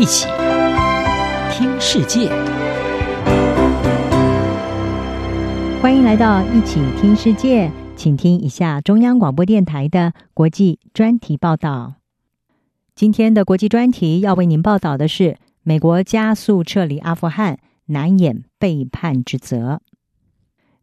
一起听世界，欢迎来到一起听世界，请听一下中央广播电台的国际专题报道。今天的国际专题要为您报道的是：美国加速撤离阿富汗，难掩背叛之责。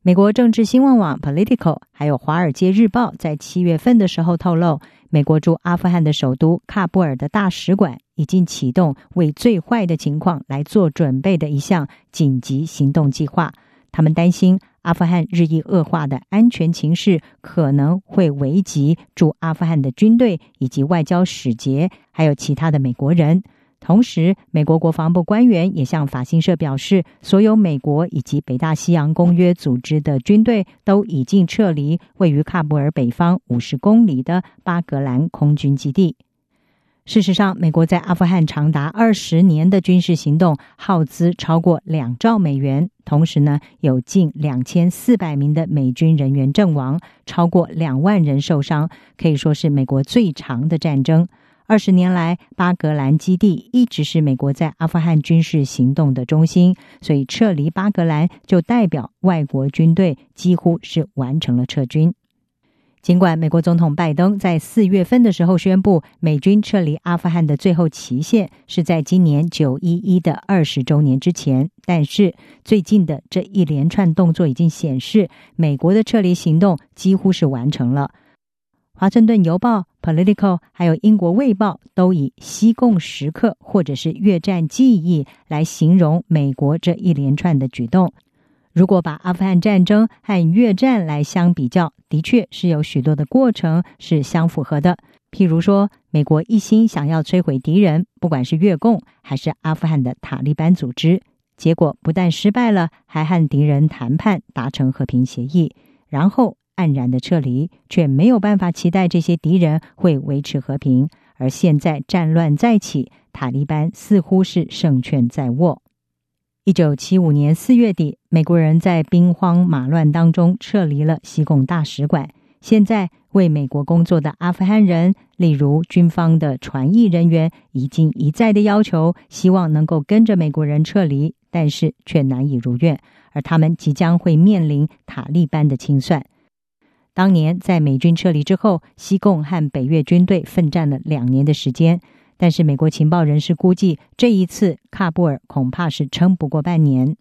美国政治新闻网 Political 还有《华尔街日报》在七月份的时候透露，美国驻阿富汗的首都喀布尔的大使馆已经启动为最坏的情况来做准备的一项紧急行动计划。他们担心阿富汗日益恶化的安全情势可能会危及驻阿富汗的军队以及外交使节，还有其他的美国人。同时，美国国防部官员也向法新社表示，所有美国以及北大西洋公约组织的军队都已经撤离位于喀布尔北方五十公里的巴格兰空军基地。事实上，美国在阿富汗长达二十年的军事行动耗资超过两兆美元，同时呢，有近两千四百名的美军人员阵亡，超过两万人受伤，可以说是美国最长的战争。二十年来，巴格兰基地一直是美国在阿富汗军事行动的中心，所以撤离巴格兰就代表外国军队几乎是完成了撤军。尽管美国总统拜登在四月份的时候宣布，美军撤离阿富汗的最后期限是在今年九一一的二十周年之前，但是最近的这一连串动作已经显示，美国的撤离行动几乎是完成了。华盛顿邮报、Politico 还有英国卫报都以“西贡时刻”或者是“越战记忆”来形容美国这一连串的举动。如果把阿富汗战争和越战来相比较，的确是有许多的过程是相符合的。譬如说，美国一心想要摧毁敌人，不管是越共还是阿富汗的塔利班组织，结果不但失败了，还和敌人谈判达成和平协议，然后。黯然的撤离，却没有办法期待这些敌人会维持和平。而现在战乱再起，塔利班似乎是胜券在握。一九七五年四月底，美国人在兵荒马乱当中撤离了西贡大使馆。现在为美国工作的阿富汗人，例如军方的传译人员，已经一再的要求，希望能够跟着美国人撤离，但是却难以如愿。而他们即将会面临塔利班的清算。当年在美军撤离之后，西贡和北越军队奋战了两年的时间。但是美国情报人士估计，这一次喀布尔恐怕是撑不过半年。《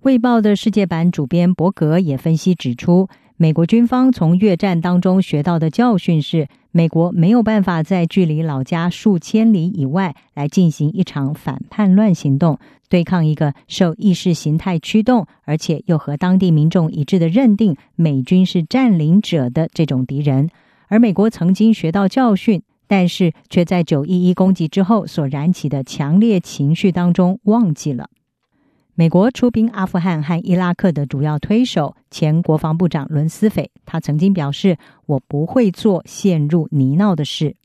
卫报》的世界版主编伯格也分析指出，美国军方从越战当中学到的教训是，美国没有办法在距离老家数千里以外来进行一场反叛乱行动，对抗一个受意识形态驱动，而且又和当地民众一致的认定美军是占领者的这种敌人。而美国曾经学到教训，但是却在九一一攻击之后所燃起的强烈情绪当中忘记了。美国出兵阿富汗和伊拉克的主要推手，前国防部长伦斯斐，他曾经表示：“我不会做陷入泥淖的事。”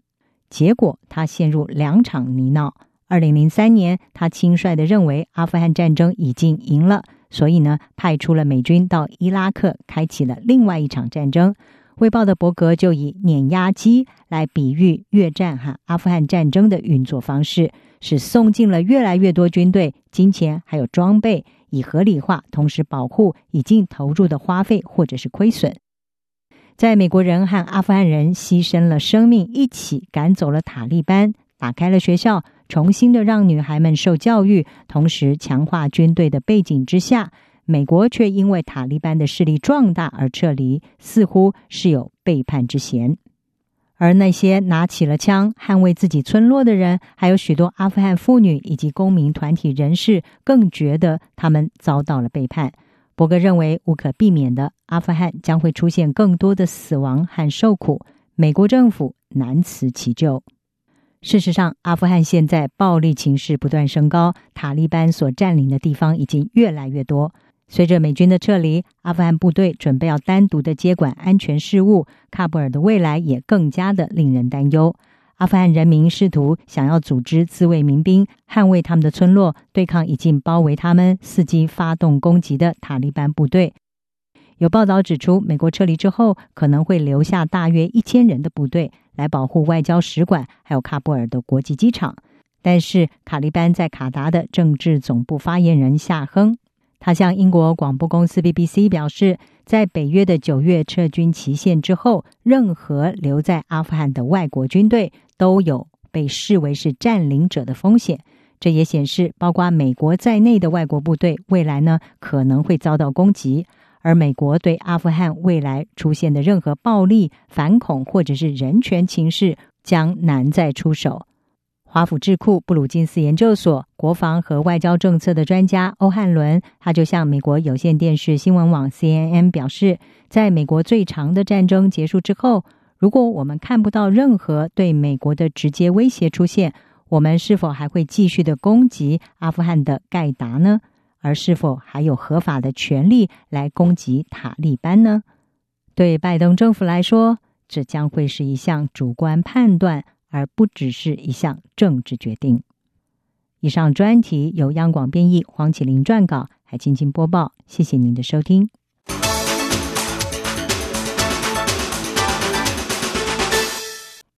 结果他陷入两场泥淖。二零零三年，他轻率地认为阿富汗战争已经赢了，所以呢，派出了美军到伊拉克，开启了另外一场战争。《卫报》的伯格就以碾压机来比喻越战哈阿富汗战争的运作方式。是送进了越来越多军队、金钱还有装备，以合理化同时保护已经投入的花费或者是亏损。在美国人和阿富汗人牺牲了生命，一起赶走了塔利班，打开了学校，重新的让女孩们受教育，同时强化军队的背景之下，美国却因为塔利班的势力壮大而撤离，似乎是有背叛之嫌。而那些拿起了枪捍卫自己村落的人，还有许多阿富汗妇女以及公民团体人士，更觉得他们遭到了背叛。伯格认为，无可避免的，阿富汗将会出现更多的死亡和受苦，美国政府难辞其咎。事实上，阿富汗现在暴力情势不断升高，塔利班所占领的地方已经越来越多。随着美军的撤离，阿富汗部队准备要单独的接管安全事务，喀布尔的未来也更加的令人担忧。阿富汗人民试图想要组织自卫民兵，捍卫他们的村落，对抗已经包围他们、伺机发动攻击的塔利班部队。有报道指出，美国撤离之后，可能会留下大约一千人的部队来保护外交使馆，还有喀布尔的国际机场。但是卡利班在卡达的政治总部发言人夏亨，他向英国广播公司 BBC 表示，在北约的九月撤军期限之后，任何留在阿富汗的外国军队都有被视为是占领者的风险。这也显示，包括美国在内的外国部队未来呢可能会遭到攻击，而美国对阿富汗未来出现的任何暴力、反恐或者是人权情势将难再出手。华府智库布鲁金斯研究所国防和外交政策的专家欧汉伦，他就向美国有线电视新闻网 CNN 表示，在美国最长的战争结束之后，如果我们看不到任何对美国的直接威胁出现，我们是否还会继续的攻击阿富汗的盖达呢？而是否还有合法的权利来攻击塔利班呢？对拜登政府来说，这将会是一项主观判断。而不只是一项政治决定。以上专题由央广编译，黄启麟撰稿，海青青播报。谢谢您的收听。